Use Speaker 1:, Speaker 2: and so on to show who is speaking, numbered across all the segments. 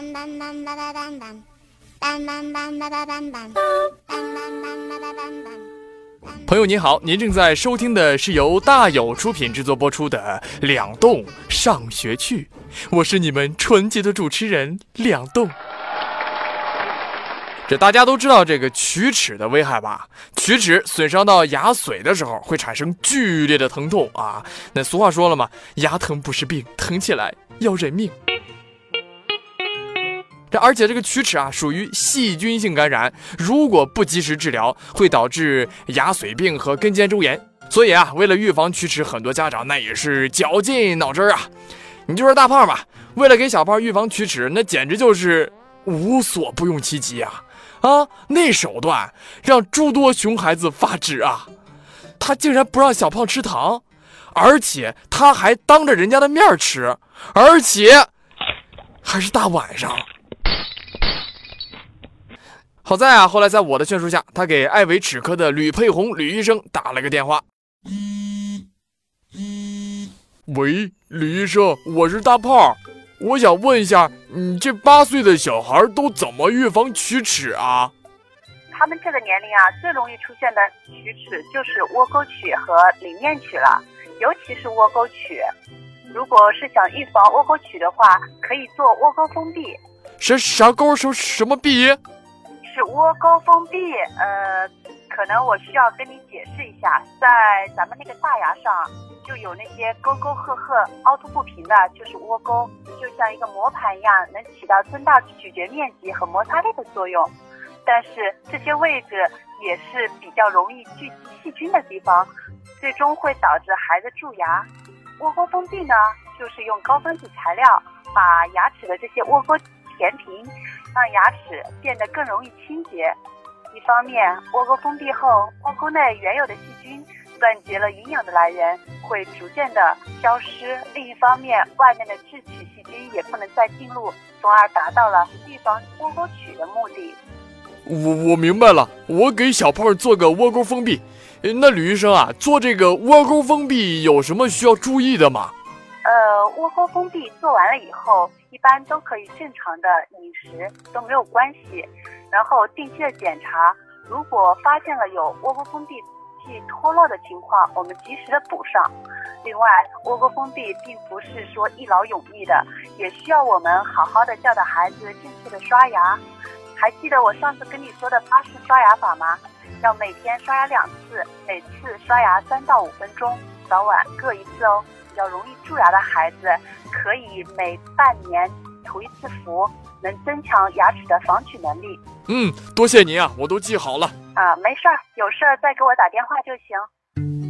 Speaker 1: 当当当当当当当，当当当当当当当，当。
Speaker 2: 朋友您好，您正在收听的是由大有出品制作播出的《两栋上学去》，我是你们纯洁的主持人两栋。这大家都知道这个龋齿的危害吧？龋齿损伤到牙髓的时候，会产生剧烈的疼痛啊。那俗话说了嘛，牙疼不是病，疼起来要人命。这而且这个龋齿啊，属于细菌性感染，如果不及时治疗，会导致牙髓病和根尖周炎。所以啊，为了预防龋齿，很多家长那也是绞尽脑汁啊。你就说大胖吧，为了给小胖预防龋齿，那简直就是无所不用其极啊！啊，那手段让诸多熊孩子发指啊！他竟然不让小胖吃糖，而且他还当着人家的面吃，而且还是大晚上。好在啊，后来在我的劝说下，他给爱维齿科的吕佩红吕医生打了个电话。喂，吕医生，我是大胖，我想问一下，你这八岁的小孩都怎么预防龋齿啊？
Speaker 3: 他们这个年龄啊，最容易出现的龋齿就是窝沟龋和里面龋了，尤其是窝沟龋。如果是想预防窝沟龋的话，可以做窝沟封闭。
Speaker 2: 啥啥沟什什么闭？
Speaker 3: 是窝沟封闭，呃，可能我需要跟你解释一下，在咱们那个大牙上就有那些沟沟壑壑、凹凸不平的，就是窝沟，就像一个磨盘一样，能起到增大咀嚼面积和摩擦力的作用。但是这些位置也是比较容易聚集细菌的地方，最终会导致孩子蛀牙。窝沟封闭呢，就是用高分子材料把牙齿的这些窝沟填平，让牙齿变得更容易清洁。一方面，窝沟封闭后，窝沟内原有的细菌断绝了营养的来源，会逐渐的消失；另一方面，外面的智齿细菌也不能再进入，从而达到了预防窝沟龋的目的。
Speaker 2: 我我明白了，我给小胖做个窝沟封闭。那吕医生啊，做这个窝沟封闭有什么需要注意的吗？
Speaker 3: 窝沟封闭做完了以后，一般都可以正常的饮食，都没有关系。然后定期的检查，如果发现了有窝沟封闭器脱落的情况，我们及时的补上。另外，窝沟封闭并不是说一劳永逸的，也需要我们好好的教导孩子正确的刷牙。还记得我上次跟你说的巴氏刷牙法吗？要每天刷牙两次，每次刷牙三到五分钟，早晚各一次哦。比较容易蛀牙的孩子，可以每半年涂一次氟，能增强牙齿的防龋能力。
Speaker 2: 嗯，多谢您啊，我都记好了。
Speaker 3: 啊，没事儿，有事儿再给我打电话就行。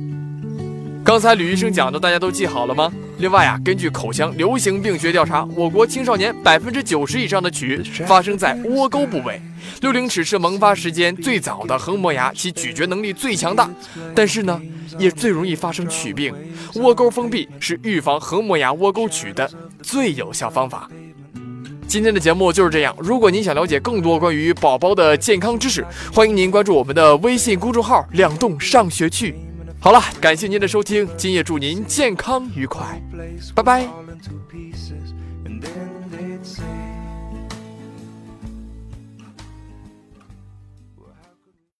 Speaker 2: 刚才吕医生讲的，大家都记好了吗？另外啊，根据口腔流行病学调查，我国青少年百分之九十以上的龋发生在窝沟部位。六龄齿是萌发时间最早的横磨牙，其咀嚼能力最强大，但是呢，也最容易发生龋病。窝沟封闭是预防横磨牙窝沟龋的最有效方法。今天的节目就是这样。如果您想了解更多关于宝宝的健康知识，欢迎您关注我们的微信公众号“两栋上学去”。好了，感谢您的收听，今夜祝您健康愉快，拜拜。